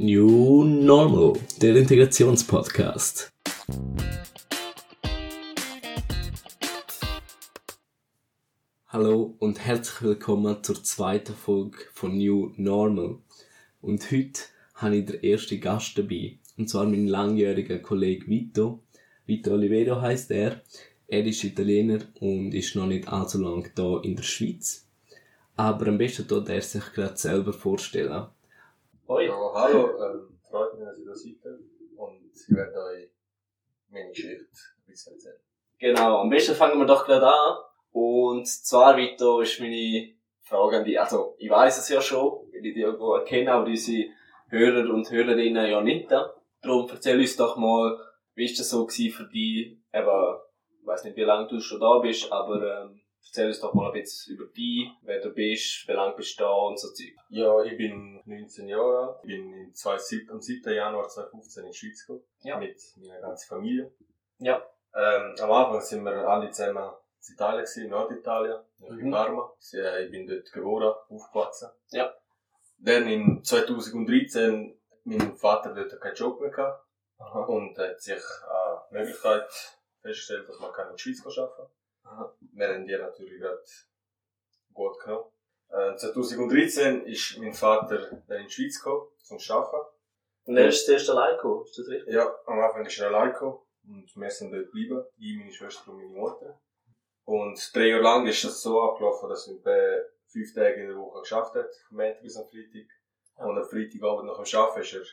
New Normal, der Integrationspodcast. Hallo und herzlich willkommen zur zweiten Folge von New Normal. Und heute habe ich den ersten Gast dabei, und zwar meinen langjährigen Kollegen Vito. Vito Oliveira heißt er. Er ist Italiener und ist noch nicht allzu lange hier in der Schweiz. Aber am besten tut er sich gerade selber vorstellen. Hoi. Ja, hallo, ähm, freut mich, dass ihr da seid und ich werde euch meine Geschichte ein bisschen erzählen. Genau, am besten fangen wir doch gerade an. Und zwar, Vito, ist meine Frage an dich. Also, ich weiß es ja schon, weil ich dich irgendwo kenne, aber unsere Hörer und Hörerinnen ja nicht. Darum erzähl uns doch mal, wie ist das so gewesen für dich? Eben, ich weiß nicht, wie lange du schon da bist, aber ähm, Erzähl uns doch mal ein bisschen über dich, wer du bist, wie lange bist du da und so Zeug. Ja, ich bin 19 Jahre alt. Ich bin im 7, am 7. Januar 2015 in die Schweiz gekommen. Ja. Mit meiner ganzen Familie. Ja. Ähm, am Anfang sind wir alle zusammen in Italien in Norditalien, mhm. in Parma. Ich bin dort geboren, aufgewachsen. Ja. Dann in 2013, mein Vater dort keinen Job mehr gehabt. Aha. Und hat sich eine Möglichkeit festgestellt, dass man in der Schweiz arbeiten kann. Wir haben die natürlich gerade gut genommen. Äh, 2013 ist mein Vater dann in die Schweiz gekommen, zum Arbeiten. Und er ist zuerst allein gekommen, ist das richtig? Ja, am Anfang ist er allein gekommen. Und wir sind dort geblieben. Ich, meine Schwester und meine Mutter. Und drei Jahre lang ist es so abgelaufen, dass wir fünf Tage in der Woche geschafft hat, vom Montag bis am Freitag. Und am Freitagabend nach dem Arbeiten ist er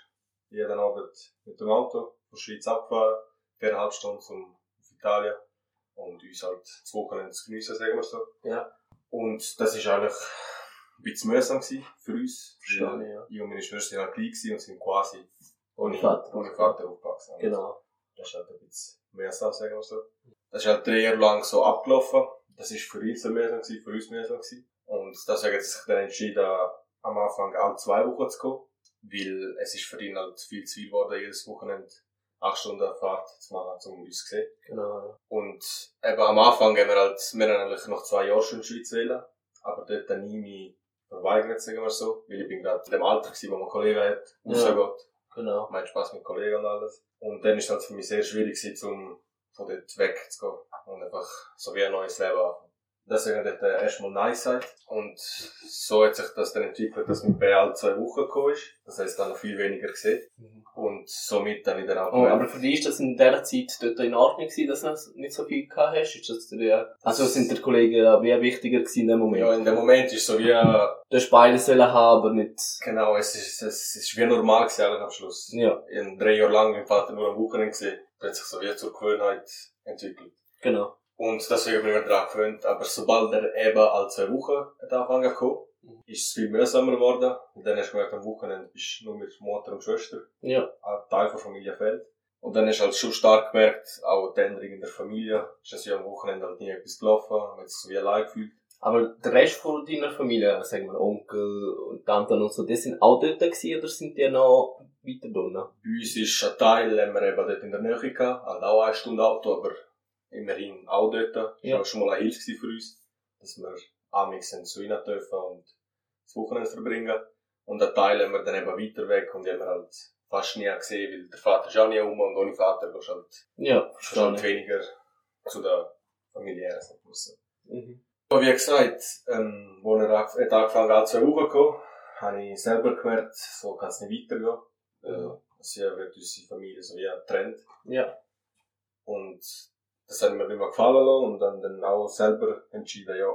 jeden Abend mit dem Auto von der Schweiz abgefahren, viereinhalb Stunden zum, auf Italien und uns halt das Wochenende zu geniessen, sagen wir so. Ja. Und das war eigentlich ein bisschen mühsam für uns. Verstehe, ja. Ich und meine Schwester waren halt klein und sind quasi ohne Vater, ohne Vater aufgewachsen. Genau. Das ist halt ein bisschen mühsam, sagen wir so. Das ist halt drei Jahre lang so abgelaufen. Das war für so mühsam, für uns mühsam. Und deswegen hat sich dann entschieden, am Anfang alle zwei Wochen zu kommen. Weil es ist für ihn halt viel zu viel geworden, jedes Wochenende acht Stunden Fahrt zu machen, um uns zu sehen. Genau. Und eben am Anfang haben wir halt, wir haben eigentlich noch zwei Jahre schon in die Schweiz wählen, aber dort dann nie mich verweigert, sagen wir so, weil ich bin gerade in dem Alter gewesen, wo man Kollegen hat, rausgeht. Ja. Genau. Hat Spass mit Kollegen und alles. Und dann ist es halt für mich sehr schwierig gewesen, um von dort wegzugehen und einfach so wie ein neues Leben anfangen. Deswegen dort äh, erstmal nice sein. Und so hat sich das dann entwickelt, dass mit bei alle zwei Wochen gekommen ist. Das heisst, dann noch viel weniger gesehen. Mhm. Und somit dann in der oh, Aber für dich ist das in dieser Zeit dort in Ordnung gewesen, dass du nicht so viel gehabt hast? Ist das der, also sind der Kollegen wie wichtiger gewesen in dem Moment? Ja, in dem Moment ist so wie, du hast beides haben, aber nicht... Genau, es ist, es ist wie normal gewesen am Schluss. Ja. In drei Jahren lang mein Vater nur am Wochenende gesehen. Das hat sich so wie zur Gewohnheit entwickelt. Genau. Und deswegen bin ich mir daran gewöhnt. Aber sobald er eben alle zwei Wochen hat angefangen kommen, ist es viel mühsamer geworden. Und dann hast du gemerkt, am Wochenende bist du nur mit Mutter und Schwester. Ja. Ein Teil der Familie fehlt. Und dann hast du halt schon stark gemerkt, auch die Änderung in der Familie, ist das ja am Wochenende halt nie etwas gelaufen, man hat sich so wie allein gefühlt. Aber der Rest von deiner Familie, sagen wir Onkel und Tanten und so, die sind auch dort gewesen, oder sind die noch weiter drinnen? Bei uns ist ein Teil, haben wir eben dort in der Nähe gehabt, halt auch eine Stunde Auto, aber immerhin auch dort. Das ja. war schon mal eine Hilfe für uns, dass wir amix zu ihnen dürfen und das Wochenende verbringen. Und einen Teil haben wir dann eben weiter weg und haben wir halt fast nie gesehen, weil der Vater ist auch nie um und ohne Vater gehst halt, ja, halt weniger zu der familiären Sachen. Mhm. Aber wie gesagt, ähm, wo er hat angefangen hat, zwei Wochen zu kommen, habe ich selber gemerkt, so kann es nicht weitergehen. Mhm. Äh, also wird unsere Familie so wie getrennt. Ja. Und das hat mir immer gefallen lassen und dann, dann auch selber entschieden, ja,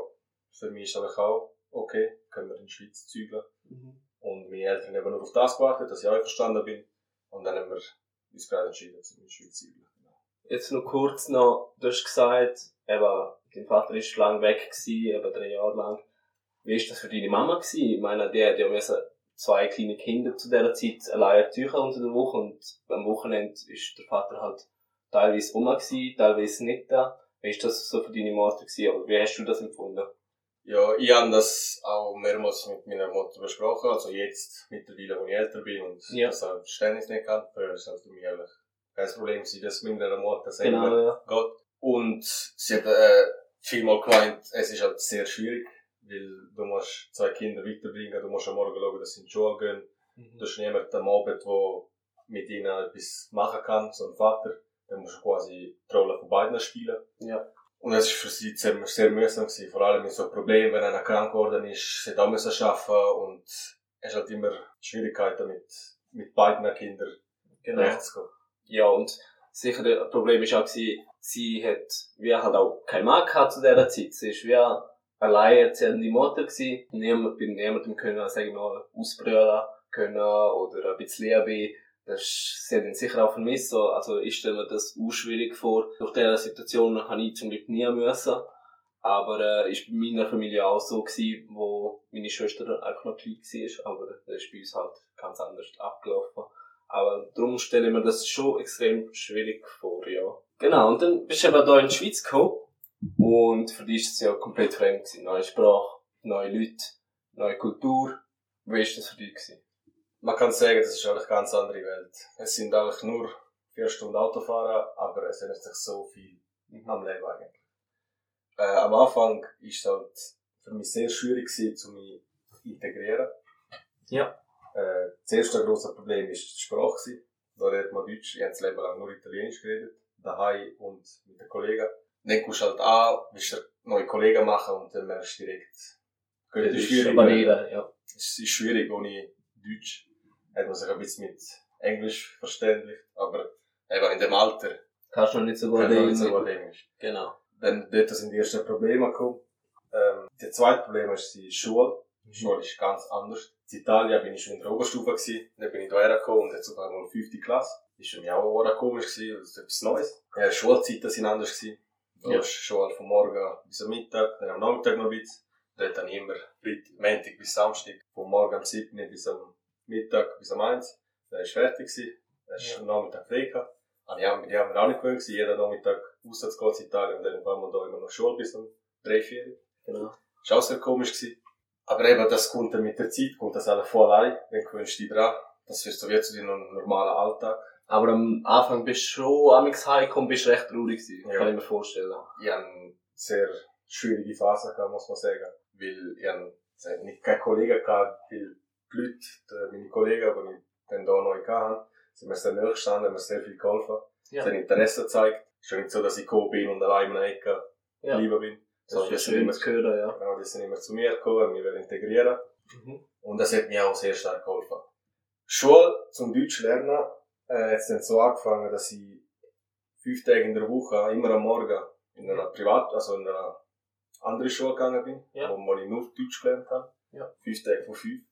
für mich ist das auch okay, können wir in die Schweiz zügeln. Mhm. Und meine Eltern haben nur auf das gewartet, dass ich auch einverstanden bin. Und dann haben wir uns gerade entschieden, in die Schweiz zu zügeln. Jetzt noch kurz noch, du hast gesagt, eben, dein Vater ist lang weg gewesen, eben drei Jahre lang. Wie ist das für deine Mama gewesen? Ich meine, die hat ja zwei kleine Kinder zu dieser Zeit allein erziehen unter der Woche und am Wochenende ist der Vater halt teilweise rum gewesen, teilweise nicht da. Wie ist das so für deine Mutter gewesen? Oder wie hast du das empfunden? Ja, ich habe das auch mehrmals mit meiner Mutter besprochen, also jetzt mittlerweile, wo ich älter bin und ja. das auch Verständnis nicht kann. Früher ist das für mich eigentlich kein Problem gewesen, dass mit meiner Mutter selber genau, ja. geht. Und sie hat äh, vielmal gemeint, es ist halt sehr schwierig, weil du musst zwei Kinder weiterbringen, du musst am Morgen schauen, dass sie in die Schule gehen. Mhm. Du hast niemanden am Abend, der mit ihnen etwas machen kann, so ein Vater. Dann musst du quasi die Rolle von beiden spielen. Ja. Und es war für sie sehr, sehr mühsam gewesen. Vor allem mit so Problemen, wenn einer krank geworden ist, sie auch müssen arbeiten und es hat immer Schwierigkeiten mit, mit beiden Kindern Genau. recht. Ja, und sicher, das Problem ist auch gewesen, sie hat, wie halt auch keinen Mann gehabt zu dieser Zeit. Sie ist wie alleinerziehende Mutter gewesen. Niemand, bei niemandem können, sagen wir mal, ausbrüllen können oder ein bisschen Liebe. Das sie hat ihn sicher auch vermisst. So. Also ich stelle mir das auch schwierig vor. Durch diese Situation habe ich zum Glück nie müssen. Aber äh, ist bei meiner Familie auch so gewesen, wo meine Schwester einfach noch klein war. Aber das ist bei uns halt ganz anders abgelaufen. Aber darum stelle ich mir das schon extrem schwierig vor, ja. Genau, und dann bist du eben da in die Schweiz gekommen. Und für dich ist es ja komplett fremd gewesen. Neue Sprache, neue Leute, neue Kultur. Wie war das für dich gewesen? Man kann sagen, das ist eigentlich eine ganz andere Welt. Es sind eigentlich nur vier Stunden Autofahren, aber es ändert sich so viel am Leben eigentlich. Äh, am Anfang ist es halt für mich sehr schwierig gewesen, zu mich integrieren. Ja. Äh, das erste grosse Problem war die Sprache. gewesen. Da redet man Deutsch, ich habe das Leben lang nur Italienisch geredet, daheim und mit den Kollegen. Dann kommst du halt an, willst neue Kollegen machen und dann merkst du direkt, könnte schwierig werden. ja. Es ist schwierig ohne Deutsch. Hat man sich ein bisschen mit Englisch verständigt, aber eben in dem Alter Kannst du noch nicht so gut nicht so Englisch. gut Englisch. Genau. Dann dort sind die ersten Probleme gekommen. Ähm, das zweite Problem ist die Schule. Die Schule ist ganz anders. In Italien bin ich schon in der Oberstufe gewesen, dann bin ich hierher gekommen und jetzt sogar mal fünfte Klasse. Das war für mich auch eine komisch gewesen, das ist etwas Neues. Ja, Schulzeiten sind anders gewesen. Du Ja. hast Schule vom Morgen bis am Mittag, dann am Nachmittag noch ein bisschen. Dort dann immer Freitag, Montag bis Samstag, vom Morgen am 7. bis am Mittag bis am 1. Dann ist fertig gewesen. Dann du am Nachmittag frei gehabt. Ah, die haben, die haben wir auch nicht gewöhnt gewesen. Jeden Nachmittag auswärts geht in Italien und dann waren wir da immer noch Schule bis um 3, 4. genau. Das war auch sehr komisch gewesen. Aber eben, das kommt dann mit der Zeit, kommt das alles voll allein. Dann gewöhnst du dich dran. Das wird so wie zu deinem normalen Alltag. Aber am Anfang bist du schon amigs heimgekommen, bist recht traurig gewesen. Ja. Kann ich mir vorstellen. Ich hatte eine sehr schwierige Phase, gehabt, muss man sagen. Weil ich hatte nicht keine Kollegen gehabt, weil die Leute, meine Kollegen, die ich dann da neu hatte, sind mir sehr nahe gestanden, haben mir sehr viel geholfen. Ja. Haben Interesse gezeigt. Es ist nicht so, dass ich gekommen bin und allein in einer Ecke Ja. geblieben bin. Das ist schön immer, zu hören, ja. genau, die sind immer zu mir gekommen, haben mich wollen integrieren. Mhm. Und das hat mir auch sehr stark geholfen. Schule zum Deutsch lernen äh, hat es dann so angefangen, dass ich fünf Tage in der Woche, immer am Morgen, in einer Privat, also in einer anderen Schule gegangen bin, Ja. wo, wo ich nur Deutsch gelernt habe. Ja. Fünf Tage von fünf.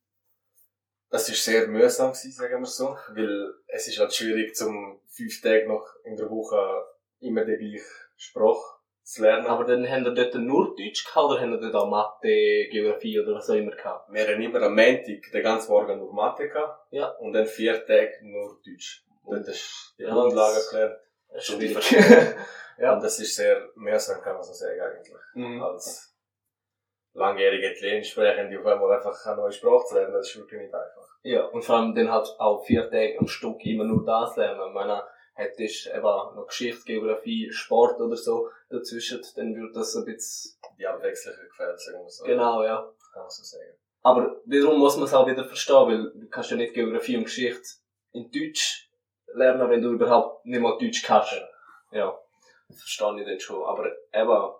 Das ist sehr mühsam gewesen, sagen wir so, weil es ist halt schwierig, zum fünf Tage noch in der Woche immer die gleiche Sprache zu lernen. Aber dann haben wir dort nur Deutsch gehabt oder haben wir dort auch Mathe, Geografie oder was auch immer gehabt? wir haben immer am Montag den ganzen Morgen nur Mathe gehabt. Ja. Und dann vier Tage nur Deutsch. Dort ist die Ja, Grundlage gelernt. Das ist Und. Ja. Und das ist sehr mühsam, kann man so sagen, eigentlich. Mhm. Als langjährige Italienisch sprechen, die auf einmal einfach eine neue Sprache zu lernen, das ist wirklich nicht einfach. Ja, und vor allem dann halt auch vier Tage am Stück immer nur das lernen. Ich meine, hättest eben noch Geschichte, Geografie, Sport oder so dazwischen, dann würde das ein bisschen... Die Abwechslung gefällt, sagen wir so. Genau, ja. Kann man so sagen. Aber wiederum muss man es auch wieder verstehen, weil du kannst ja nicht Geografie und Geschichte in Deutsch lernen, wenn du überhaupt nicht mal Deutsch kannst. Ja, das verstehe ich dann schon. Aber eben,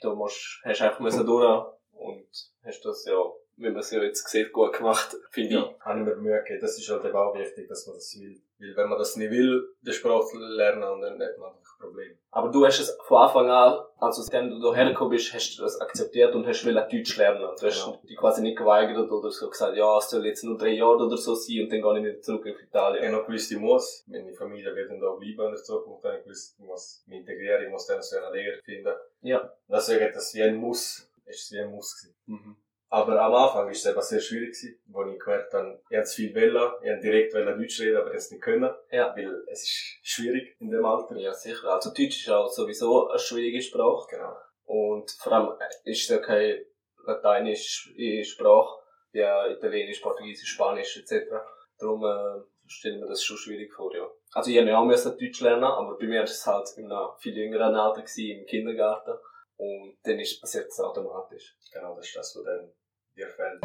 du musst, hast einfach müssen durch und hast das ja, wie man es ja jetzt sieht, gut gemacht, finde ich. Ja, habe ich mir Mühe gegeben. Das ist halt eben auch wichtig, dass man das will. Weil wenn man das nicht will, die Sprache lernen, und dann hat man einfach Probleme. Aber du hast es von Anfang an, also seitdem du hierher gekommen bist, hast du das akzeptiert und hast wollen Deutsch lernen. Du hast Genau. dich quasi nicht geweigert oder so gesagt, ja, es soll jetzt nur drei Jahre oder so sein und dann gehe ich wieder zurück Ich Italien. habe noch gewusst, ich muss. Meine Familie wird dann da bleiben in der Zukunft. Dann habe ich gewusst, ich muss mich integrieren, ich muss dann so eine Lehre finden. Ja. Deswegen hat das wie ein Muss, ist es wie ein Muss gewesen. Mhm. Aber am Anfang war es eben sehr schwierig gewesen, wo ich gemerkt habe, ich wollte viel wollen, ich wollte direkt wollen Deutsch reden, aber das nicht können. Ja. Weil es ist schwierig in dem Alter. Ja, sicher. Also Deutsch ist auch sowieso eine schwierige Sprache. Genau. Und vor allem ist es ja keine lateinische Sprache, wie Italienisch, Portugiesisch, Spanisch etc. Darum äh, stelle mir das schon schwierig vor, ja. Also ich habe ja auch müssen Deutsch lernen, aber bei mir war es halt in einem viel jüngeren Alter gewesen, im Kindergarten. Und dann ist, passiert es automatisch. Genau, das ist das, was dann dir fällt.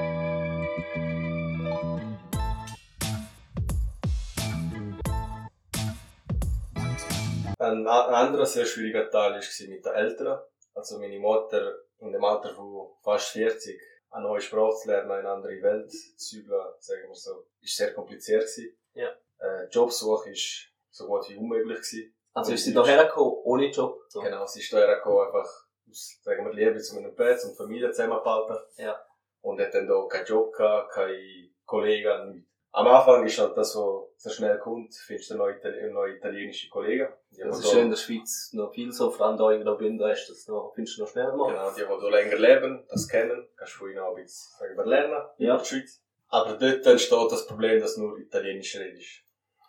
Ein ein anderer sehr schwieriger Teil war mit den Eltern. Also meine Mutter in dem Alter von fast 40 eine neue Sprache zu lernen, eine andere Welt zu zügeln, sagen wir so, ist sehr kompliziert gewesen. Ja. Äh, Jobsuche ist so gut wie unmöglich gewesen. Also ist sie hierher gekommen, ohne Job? So. Genau, sie ist hierher gekommen, einfach aus, sagen wir, Liebe zu meinem Platz und Familie zusammengehalten. Ja. Und hat dann da keinen Job gehabt, keine Kollegen, nichts. Am Anfang ist halt das, was so schnell kommt, findest du neue, neue italienische Kollegen. Die, Das ist da- in der Schweiz noch viel so, vor allem da in Graubünden ist das noch, findest du noch schnell mal. Genau, die, die hier länger leben, das kennen, kannst du von ihnen auch ein bisschen, sagen wir, lernen, Ja. über die Schweiz. Aber dort entsteht das Problem, dass nur Italienisch redest.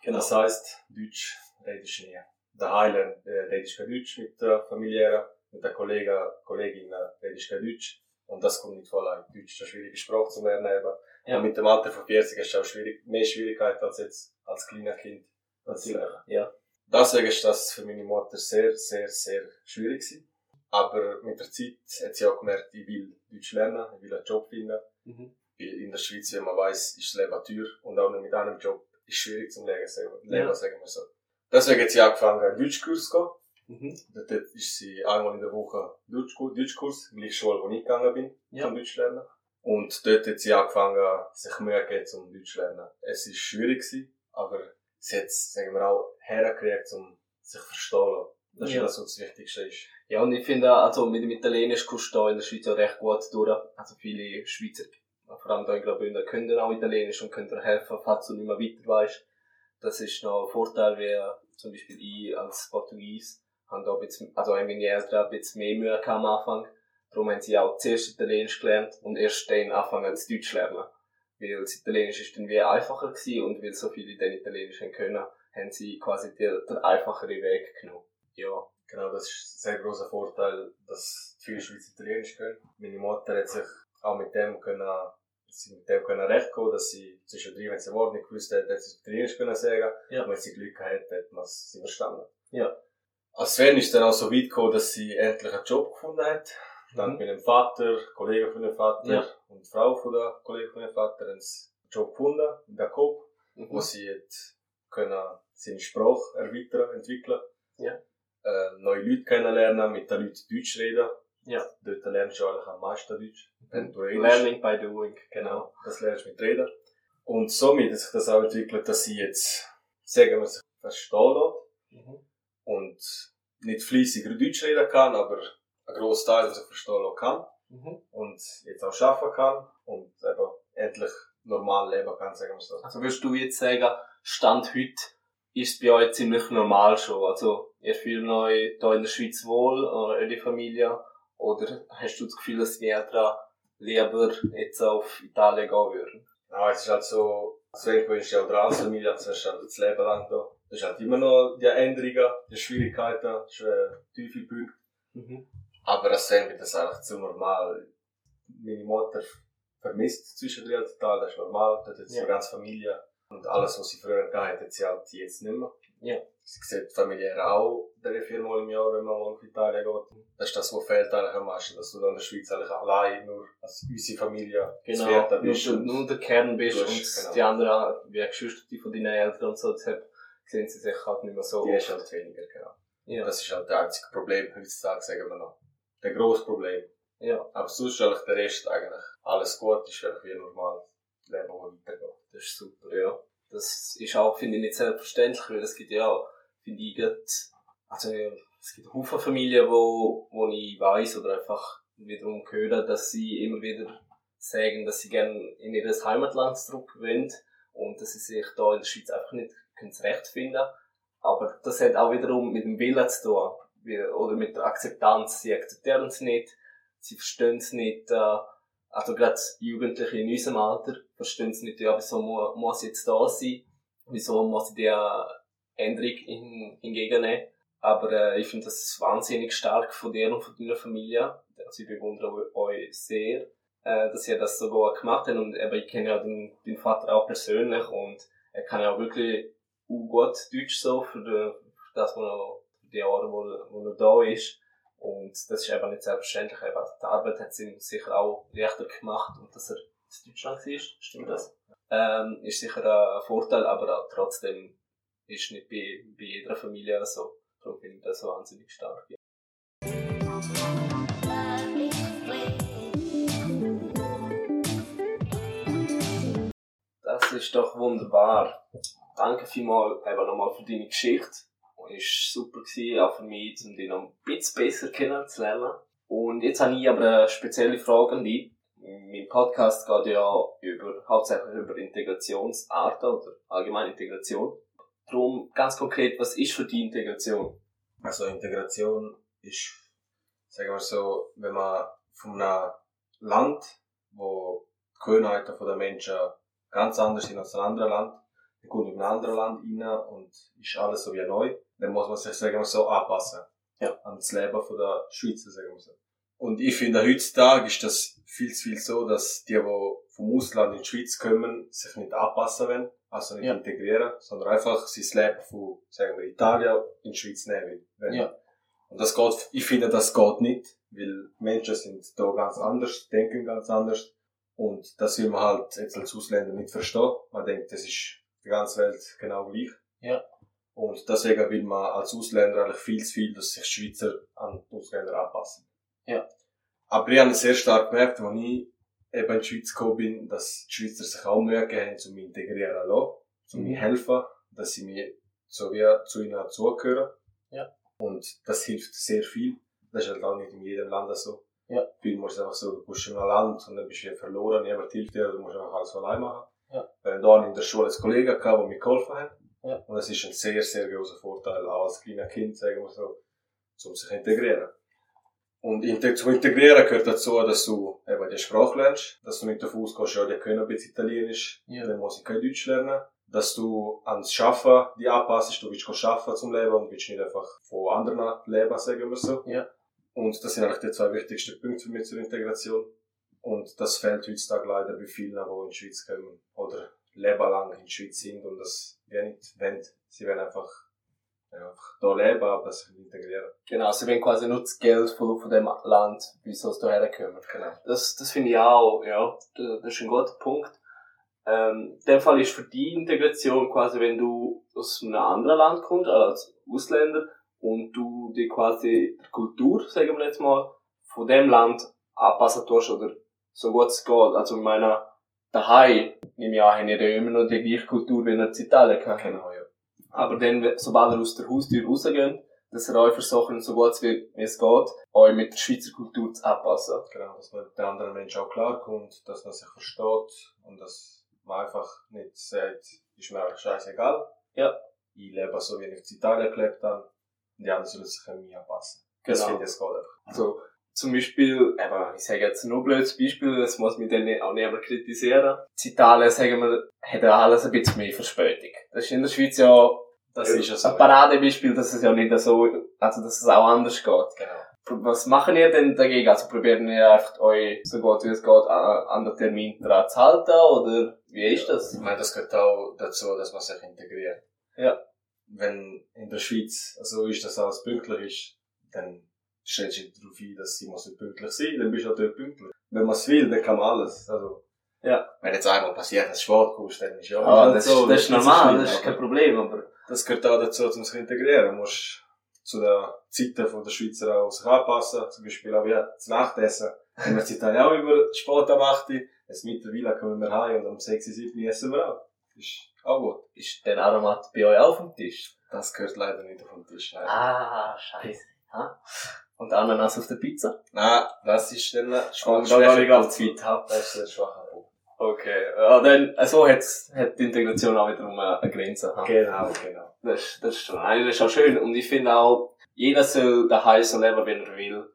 Genau. Das heisst, Deutsch redest du nie. Daheim äh, redest du kein Deutsch mit der Familiären, mit den Kollegen, Kolleginnen redest du kein Deutsch. Und das kommt nicht von allein. Deutsch ist eine schwierige Sprache zu lernen eben. Ja. Und mit dem Alter von 40 hast du auch schwierig, mehr Schwierigkeiten als jetzt als kleiner Kind. Lernen. Ja. Deswegen ist das für meine Mutter sehr, sehr, sehr schwierig gewesen. Aber mit der Zeit hat sie auch gemerkt, ich will Deutsch lernen, ich will einen Job finden. Mhm. Weil in der Schweiz, wie man weiss, ist das Leben teuer und auch nur mit einem Job ist schwierig zum leben, Ja. sagen wir so. Deswegen hat sie angefangen, einen Deutschkurs zu gehen. Mhm. Dort ist sie einmal in der Woche Deutschkurs, Deutschkurs gleiche Schule, wo ich gegangen bin, Ja. zum Deutsch lernen. Und dort hat sie angefangen, sich Mühe zu geben zum Deutsch lernen. Es ist schwierig gewesen, aber sie hat es, sagen wir auch, hergekriegt, um sich zu verstehen. Das ist Ja. das, was das Wichtigste ist. Ja, und ich finde, also mit dem Italienisch kommst du in der Schweiz auch recht gut durch. Also viele Schweizer, vor allem da in Graubünden, können auch Italienisch und können dir helfen, falls du nicht mehr weiter weißt. Das ist noch ein Vorteil, wie zum Beispiel ich als Portugies, haben da ein bisschen, also haben meine Eltern ein bisschen mehr Mühe gehabt am Anfang. Darum haben sie auch zuerst Italienisch gelernt und erst dann anfangen zu Deutsch lernen. Weil das Italienisch ist dann wie einfacher gewesen und weil so viele dann Italienisch haben können, haben sie quasi den, den einfacheren Weg genommen. Ja. Genau, das ist ein sehr großer Vorteil, dass viele Schweizer Italienisch können. Meine Mutter hat sich auch mit dem können, sie mit dem können recht kommen, dass sie zwischendrin, wenn sie Wort nicht gewusst hat, hat sie Italienisch können sagen. Ja. Und wenn sie Glück gehabt hat, hat man sie verstanden. Ja. Als Sven ist dann auch so weit gekommen, dass sie endlich einen Job gefunden hat. Dank Mhm. meinem Vater, Kollegen von meinem Vater Ja. und Frau von der Kollegen von meinem Vater haben sie einen Job gefunden, in der Coop, wo Mhm. sie hat können seine Sprache erweitern, entwickeln. Ja. Äh, neue Leute kennenlernen, mit den Leuten Deutsch reden. Ja. Dort lernst du eigentlich am meisten Deutsch. Wenn du redest. Learning by doing, genau. Das lernst du mit Reden. Und somit hat sich das auch entwickelt, dass sie jetzt, sagen wir, sich verstehen Mhm. Und nicht fließiger Deutsch reden kann, aber ein grosser Teil, sich verstehen kann Mhm. und jetzt auch arbeiten kann und eben endlich normal leben kann, sagen wir so. Also würdest du jetzt sagen, Stand heute ist es bei euch ziemlich normal schon? Also ihr fühlt euch da in der Schweiz wohl, oder eure Familie? Oder hast du das Gefühl, dass die Eltern lieber jetzt auf Italien gehen würden? Ja, es ist halt so, deswegen bin ich ja auch als Familie, das ist halt das Leben lang da. Das ist halt immer noch die Änderungen, die Schwierigkeiten, schwer tiefe Punkte. Mhm. Aber das wir das eigentlich zu normal. Meine Mutter vermisst zwischendrin total, das ist normal. Dort hat sie Ja. die ganze Familie. Und alles, was sie früher gehabt hat, hat sie halt jetzt nicht mehr. Ja. Sie sieht familiär auch drei, vier Mal im Jahr, wenn man mal auf Italien geht. Das ist das, was fehlt eigentlich am meisten, dass du dann in der Schweiz eigentlich allein nur als unsere Familie Genau, nur, bist. und- nur der Kern bist und hast- genau. die anderen, wie Geschwister von deinen Eltern und so, deshalb sehen sie sich halt nicht mehr so Die ist oft. halt weniger, genau. Ja. Das ist halt das einzige Problem heutzutage, sagen wir noch. Der grosse Problem. ja, Aber sonst ist eigentlich der Rest eigentlich alles gut, ist eigentlich wie normal Leben, weitergeht. das ist super, ja. Das ist auch, finde ich, nicht selbstverständlich, weil es gibt ja auch, finde ich, also es gibt Haufen Familien, wo, wo ich weiss oder einfach wiederum höre, dass sie immer wieder sagen, dass sie gerne in ihr Heimatland zurück wollen und dass sie sich da in der Schweiz einfach nicht können zurechtfinden Aber das hat auch wiederum mit dem Willen zu tun, wie- oder mit der Akzeptanz. Sie akzeptieren es nicht, sie verstehen es nicht, äh, also gerade Jugendliche in unserem Alter verstehen es nicht, ja, wieso mu muss ich jetzt da sein, wieso muss ich die äh, Änderung hin entgegennehmen. Aber äh, ich finde das wahnsinnig stark von dir und von deiner Familie. Also ich bewundere euch sehr, äh, dass ihr das so gut gemacht habt. Und eben, ich kenne ja den, den Vater auch persönlich und er kann ja auch wirklich auch gut Deutsch so für, für das, wo er, für die Jahre, wo, wo er da ist. Und das ist eben nicht selbstverständlich. Eben, die Arbeit hat es ihm sicher auch leichter gemacht und dass er in Deutschland war, stimmt das? Ähm, ist sicher ein Vorteil, aber auch trotzdem ist nicht bei, bei jeder Familie so. Darum finde ich das so wahnsinnig stark. Ja. Das ist doch wunderbar. Danke vielmals eben nochmal für deine Geschichte. Es war super, gewesen, auch für mich, um dich noch ein bisschen besser kennenzulernen. Und jetzt habe ich aber eine spezielle Frage an dich. Mein Podcast geht ja über, hauptsächlich über Integrationsarten oder allgemeine Integration. Darum ganz konkret, was ist für die Integration? Also Integration ist, sagen wir so, wenn man von einem Land, wo die Gewohnheiten der Menschen ganz anders sind als ein anderes Land, dann kommt in ein anderes Land rein und ist alles so wie neu, dann muss man sich, sagen wir so, anpassen. Ja. An das Leben der Schweizer, sagen wir so. Und ich finde, heutzutage ist das viel zu viel so, dass die, die vom Ausland in die Schweiz kommen, sich nicht anpassen wollen, also nicht Ja. integrieren, sondern einfach sein Leben von, sagen wir, Italien in die Schweiz nehmen wollen. Ja. Und das geht, ich finde, das geht nicht, weil Menschen sind da ganz anders, denken ganz anders. Und das will man halt jetzt als Ausländer nicht verstehen. Man denkt, das ist die ganze Welt genau gleich. Ja. Und deswegen will man als Ausländer eigentlich viel zu viel, dass sich die Schweizer an die Ausländer anpassen. Ja. Aber ich habe sehr stark gemerkt, als ich eben in die Schweiz gekommen bin, dass die Schweizer sich auch Mühe gegeben haben, um mich integrieren zu lassen, um Mhm. mir helfen, dass sie mir so wie zu ihnen dazugehören. Ja. Und das hilft sehr viel. Das ist halt auch nicht in jedem Land so. Ja. Viel muss einfach so, du bist in einem Land und dann bist du verloren, niemand hilft dir, du musst einfach alles allein machen. Ja. Haben da in der Schule einen Kollegen gehabt, der mir geholfen hat. Ja. Und das ist ein sehr, sehr großer Vorteil, auch als kleiner Kind, sagen wir so, um sich zu integrieren. Und zum Integrieren gehört dazu, dass du eben die Sprache lernst, dass du nicht davon ausgehst, ja, die können ein bisschen Italienisch, Ja. dann muss ich kein Deutsch lernen. Dass du ans Schaffen die anpasst, du willst schaffen zum Leben und willst nicht einfach von anderen leben, sagen wir so. Ja. Und das sind eigentlich die zwei wichtigsten Punkte für mich zur Integration. Und das fehlt heutzutage leider bei vielen, die in die Schweiz kommen oder lebenlang in die Schweiz sind und das wir nicht wollen. Sie wollen einfach, ja, einfach da leben, aber sich integrieren. Genau, sie wollen quasi nur das Geld von, von dem Land, wieso es hierher kommen. Genau. Das, das finde ich auch, ja, das das ist ein guter Punkt. Ähm, in dem Fall ist für die Integration quasi, wenn du aus einem anderen Land kommst, als Ausländer, und du die quasi die Kultur, sagen wir jetzt mal, von dem Land anpassen tust, oder so gut es geht. Also, ich meine, daheim, nehme ich an, haben ja immer noch die gleiche Kultur, wie in Italien gehabt habt. Genau, ja. Aber dann, sobald ihr aus der Haustür rausgeht, dass ihr euch versucht, so gut wie es geht, euch mit der Schweizer Kultur zu anpassen. Genau, dass man den anderen Menschen auch klarkommt, dass man sich versteht und dass man einfach nicht sagt, ist mir eigentlich scheißegal. Ja. Ich lebe so, wie ich in Italien gelebt habe und die anderen sollen sich an mich anpassen. Das Genau. finde ich, es geht einfach. Also, zum Beispiel, eben, ich sage jetzt nur blödes Beispiel, das muss mich dann nicht- auch niemand kritisieren. In Italien, sagen wir, hat ja alles ein bisschen mehr Verspätung. Das ist in der Schweiz ja Das ist ja so. ein Paradebeispiel, dass es ja nicht so, also dass es auch anders geht. Genau. Was machen ihr denn dagegen? Also probieren ihr einfach euch so gut wie es geht an, den Termin dran zu halten, oder wie ist das? Ich meine, das gehört auch dazu, dass man sich integriert. Ja. Wenn in der Schweiz so ist, dass alles pünktlich ist, dann stellst dich darauf ein, dass sie muss nicht pünktlich sein, dann bist du auch dort pünktlich. Wenn man es will, dann kann man alles. Also, Ja. Wenn jetzt einmal passiert, dass du spät kommst, dann ist ja Ah, das, so, das ist normal, das ist kein Problem, aber das gehört auch dazu, um sich integrieren. Du musst zu den Zeiten von der Schweizer auch sich anpassen. Zum Beispiel auch wie das Nachtessen. Wenn wir in Italien auch immer spät am 8 Uhr, jetzt mittlerweile kommen wir heim und um 6 Uhr, 7 Uhr essen wir auch. Ist auch gut. ist der Aromat bei euch auf dem Tisch? Das gehört leider nicht auf den Tisch. Nein, Ah, scheiße. Ha? Und Ananas auf der Pizza? Nein das ist dann Und da gar nicht auf Zeit haben. Das ist ein schwacher Punkt. Okay, ja, dann, so hat's, hat die Integration auch wiederum eine Grenze. ha? Genau, genau. Das, das ist schon, eigentlich ist auch schön. Und ich finde auch, jeder soll daheim so leben, wenn er will.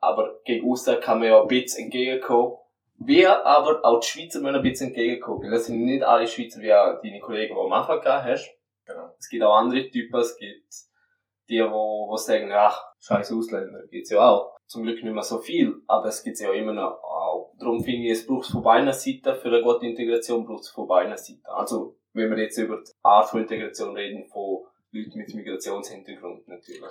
Aber gegen Ostern kann man ja ein bisschen entgegenkommen. Wir aber auch die Schweizer müssen ein bisschen entgegenkommen. Weil das sind nicht alle Schweizer wie auch deine Kollegen, die du am Anfang gehabt hast. Genau. Es gibt auch andere Typen, es gibt die, wo, wo sagen, ach, scheiß Ausländer, gibt's ja auch. Zum Glück nicht mehr so viel, aber es gibt's ja immer noch auch. Darum finde ich, es braucht von beiden Seiten, für eine gute Integration braucht es von beiden Seiten. Also, wenn wir jetzt über die Art von Integration reden, von Leuten mit Migrationshintergrund natürlich.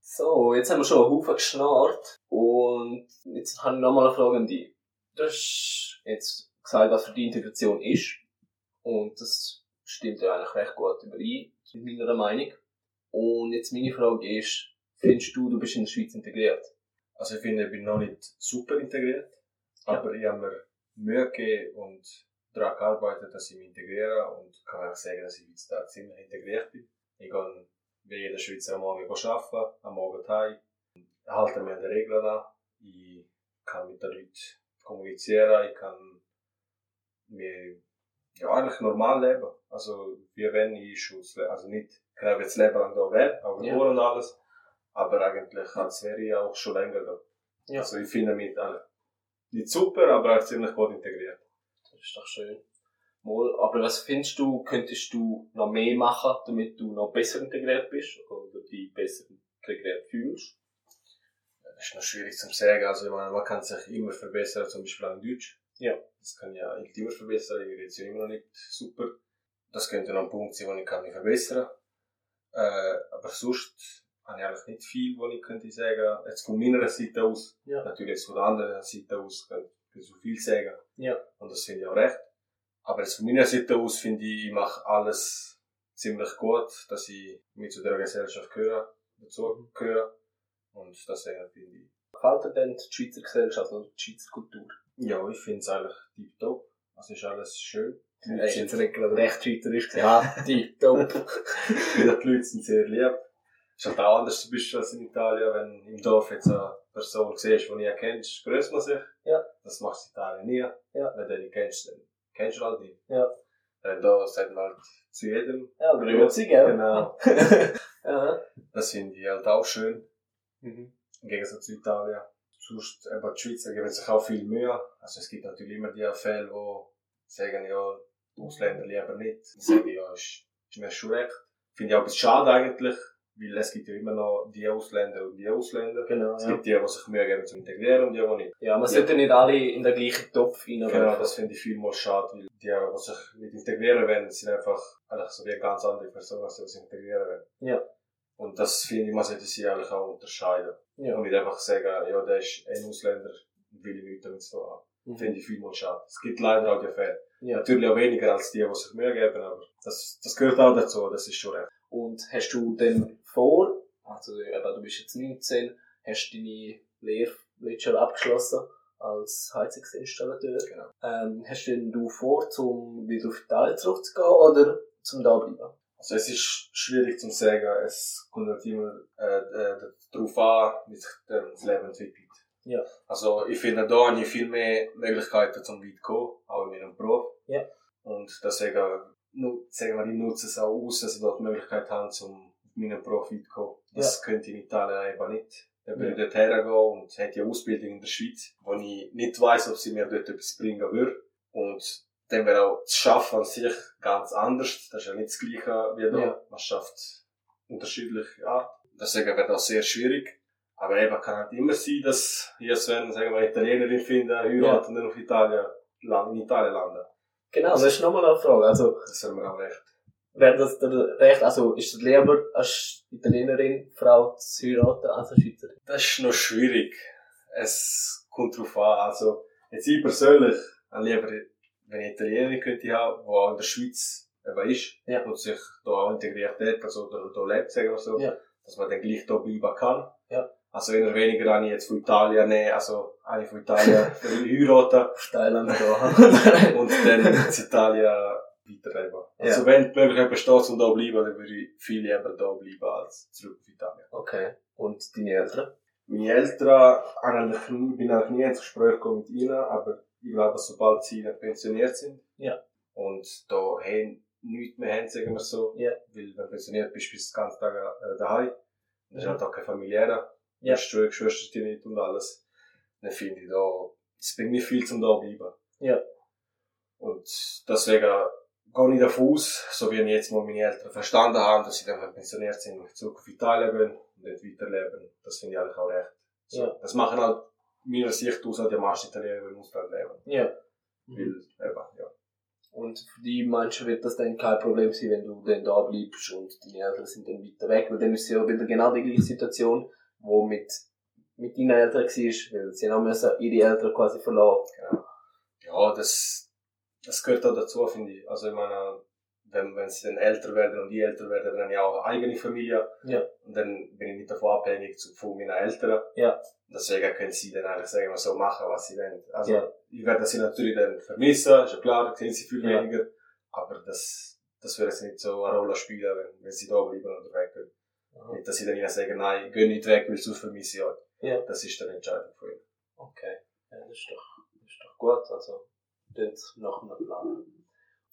So, jetzt haben wir schon einen Haufen geschnarrt. Und jetzt habe ich nochmal eine Frage an dich. Du hast jetzt gesagt, was für die Integration ist. Und das stimmt ja eigentlich recht gut überein, mit meiner Meinung. Und jetzt meine Frage ist, findest du, du bist in der Schweiz integriert? Also ich finde, ich bin noch nicht super integriert, aber ich habe mir Mühe gegeben und daran gearbeitet, dass ich mich integriere und kann auch sagen, dass ich jetzt da ziemlich integriert bin. Ich gehe wie jeder Schweizer am Morgen arbeiten, am Morgen heim, halte mich an die Regeln an, ich kann mit den Leuten kommunizieren, ich kann mir ja, eigentlich normal leben. Also, wie wenn ich schon, also nicht, ich habe jetzt Leben lang da wäre, aber Ja. und alles. Aber eigentlich als wäre ich auch schon länger da. Ja. Also, ich finde mich eigentlich nicht super, aber auch ziemlich gut integriert. Das ist doch schön. Mal, aber was findest du, könntest du noch mehr machen, damit du noch besser integriert bist oder dich besser integriert fühlst? Das ist noch schwierig zu sagen. Also, ich meine, man kann sich immer verbessern, zum Beispiel an Deutsch. Ja. Das kann ja ich immer verbessern, ich rede jetzt ja immer noch nicht super. Das könnte noch ein Punkt sein, wo ich kann mich verbessern äh, Aber sonst habe ich eigentlich nicht viel, wo ich könnte sagen, jetzt von meiner Seite aus, Ja. natürlich jetzt von der anderen Seite aus, könnte ich so viel sagen. Ja. Und das finde ich auch recht. Aber jetzt von meiner Seite aus finde ich, ich mache alles ziemlich gut, dass ich mit zu der Gesellschaft gehöre, dazu gehöre. Und deswegen finde ich, Gefällt dir denn die Schweizer Gesellschaft oder die Schweizer Kultur? Ja, ich finde es eigentlich tiptop. Also ist alles schön. Die Leute sind nicht gerade recht schweizerisch gesagt. Ja, die, top. wieder die Leute sind sehr lieb. Ist halt auch anders zum Beispiel als in Italien, wenn im Dorf jetzt eine Person siehst, die du nie kennst, grüßt man sich. Ja. Das machst du in Italien nie. Ja. Wenn du nicht kennst, dann kennst du halt nicht. Ja. Dann da sagt man halt zu jedem. Ja, grüezi, gell? Genau. ja. Das finde ich halt auch schön, Mhm. im Gegensatz zu Italien. Sonst, eben die Schweizer geben sich auch viel Mühe. Also es gibt natürlich immer die Fälle, wo sagen, ja, die Ausländer lieber nicht. Ich sage, ja, ist, ist mir schon recht. Finde ich auch ein bisschen schade eigentlich, weil es gibt ja immer noch die Ausländer und die Ausländer. Genau, Es ja. gibt die, die sich Mühe geben zu integrieren und die, die nicht. Ja, man sollte nicht alle in den gleichen Topf reinwerfen. Genau, das finde ich vielmal schade, weil die, die sich nicht integrieren wollen, sind einfach eigentlich so wie eine ganz andere Personen, als die sich integrieren wollen. Ja. Und das finde ich, man sollte sie eigentlich auch unterscheiden. Ja. Und nicht einfach sagen, ja, der ist ein Ausländer, will ich nichts damit zu tun haben. Mhm. Finde ich vielmal schade. Es gibt leider auch die Fälle. Ja. Natürlich auch weniger als die, die sich Mühe geben, aber das, das gehört auch dazu, das ist schon recht. Und hast du denn vor, also eben, du bist jetzt 19, hast deine Lehre letztes Jahr abgeschlossen als Heizungsinstallateur. Genau. Ähm, hast denn du vor, zum wieder auf Italien zurückzugehen oder zum da bleiben? Also es ist schwierig zu sagen, es kommt halt immer äh, äh, darauf an, wie sich das Leben entwickelt. Ja. Also ich finde, da habe ich viel mehr Möglichkeiten zum weit kommen, auch in meinem Beruf. Ja. Und deswegen, sagen wir, ich nutze es auch aus, dass ich dort die Möglichkeit habe, zum auf meinen Beruf weit zu kommen. Das könnte ich in Italien einfach nicht. Dann würde ich dort hergehen und hätte eine Ausbildung in der Schweiz, wo ich nicht weiss, ob sie mir dort etwas bringen würde. Und dann wäre auch das Schaffen an sich ganz anders. Das ist ja nicht das Gleiche wie da. Ja. Man schafft unterschiedliche Art. Deswegen wäre das sehr schwierig. Aber eben kann halt immer sein, dass hier Sven, sagen wir, eine Italienerin finden, heiraten und dann auf Italien, in Italien landen. Genau, das ist nochmal eine Frage. Also, Das wäre mir auch recht. wäre das der recht, also ist es lieber als Italienerin Frau zu heiraten als eine Schweizerin? Das ist noch schwierig. Es kommt drauf an. Also, jetzt ich persönlich, lieber, wenn ich Italienerin könnte haben, die auch in der Schweiz eben ist, Ja. und sich da auch integriert hat, also da, da lebt, sagen wir so, Ja. dass man dann gleich da bleiben kann. Ja. Also, eher weniger habe ich jetzt von Italien nehmen, also, eine von Italien heiraten Auf Thailand da. und dann in Italien weiterleben. Also, wenn die Möglichkeit besteht, um da zu bleiben, dann würde ich viel lieber da bleiben als zurück auf Italien. okay. Und deine Eltern? Meine Eltern nie, bin eigentlich nie ins Gespräch gekommen mit ihnen, aber ich glaube, sobald sie dann pensioniert sind Ja. und da haben nichts mehr haben, sagen wir so, Ja. weil wenn du pensioniert bist, bist du den ganzen Tag äh, daheim. Das ist halt auch keine familiäre. Ja. Hast du Geschwister die nicht und alles. Dann finde ich da, es bringt nicht viel zum da bleiben. Ja. Und deswegen gehe ich davon aus, so wie ich jetzt mal meine Eltern verstanden haben, dass sie dann, sie pensioniert sind, zurück auf Italien gehen und dort weiterleben. Das finde ich eigentlich auch recht. So. Ja. Das machen halt meiner Sicht aus die meisten Italiener, im Ausland leben. Ja. Weil, eben, ja. Und für die Menschen wird das dann kein Problem sein, wenn du dann da bleibst und deine Eltern sind dann weiter weg, weil dann ist es ja wieder genau die gleiche Situation, wo mit, mit deinen Eltern war, weil sie haben müssen ihre Eltern quasi verloren. Genau. Ja, das, das gehört auch dazu, finde ich. Also, ich meine, wenn, wenn sie dann älter werden und die älter werden, dann ja auch eine eigene Familie. Ja. Und dann bin ich nicht davon abhängig zu, von meinen Eltern. Ja. Deswegen können sie dann eigentlich sagen, so machen, was sie wollen. Also, Ja. ich werde sie natürlich dann vermissen, ist ja klar, da sehen sie viel Ja. weniger. Aber das, das würde jetzt nicht so eine Rolle spielen, wenn, wenn sie da bleiben oder weggehen. Nicht, dass sie dann ihnen sagen, nein, gehe nicht weg, weil sonst vermisse ich euch. Ja. Das ist dann Entscheidung von ihnen. Okay. Ja, das ist doch, das ist doch gut. Also, klingt nach einem Plan.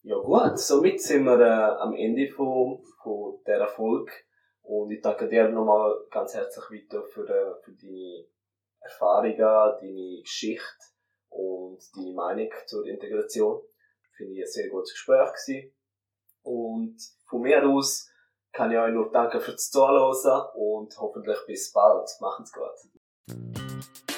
Ja gut, somit sind wir äh, am Ende von, von dieser Folge. Und ich danke dir nochmal ganz herzlich weiter für, äh, für deine Erfahrungen, deine Geschichte und deine Meinung zur Integration. Finde ich ein sehr gutes Gespräch gewesen. Und von mir aus kann ich euch nur danken fürs Zuhören und hoffentlich bis bald. Machen's gut.